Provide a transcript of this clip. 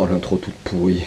Oh l'intro toute pourrie.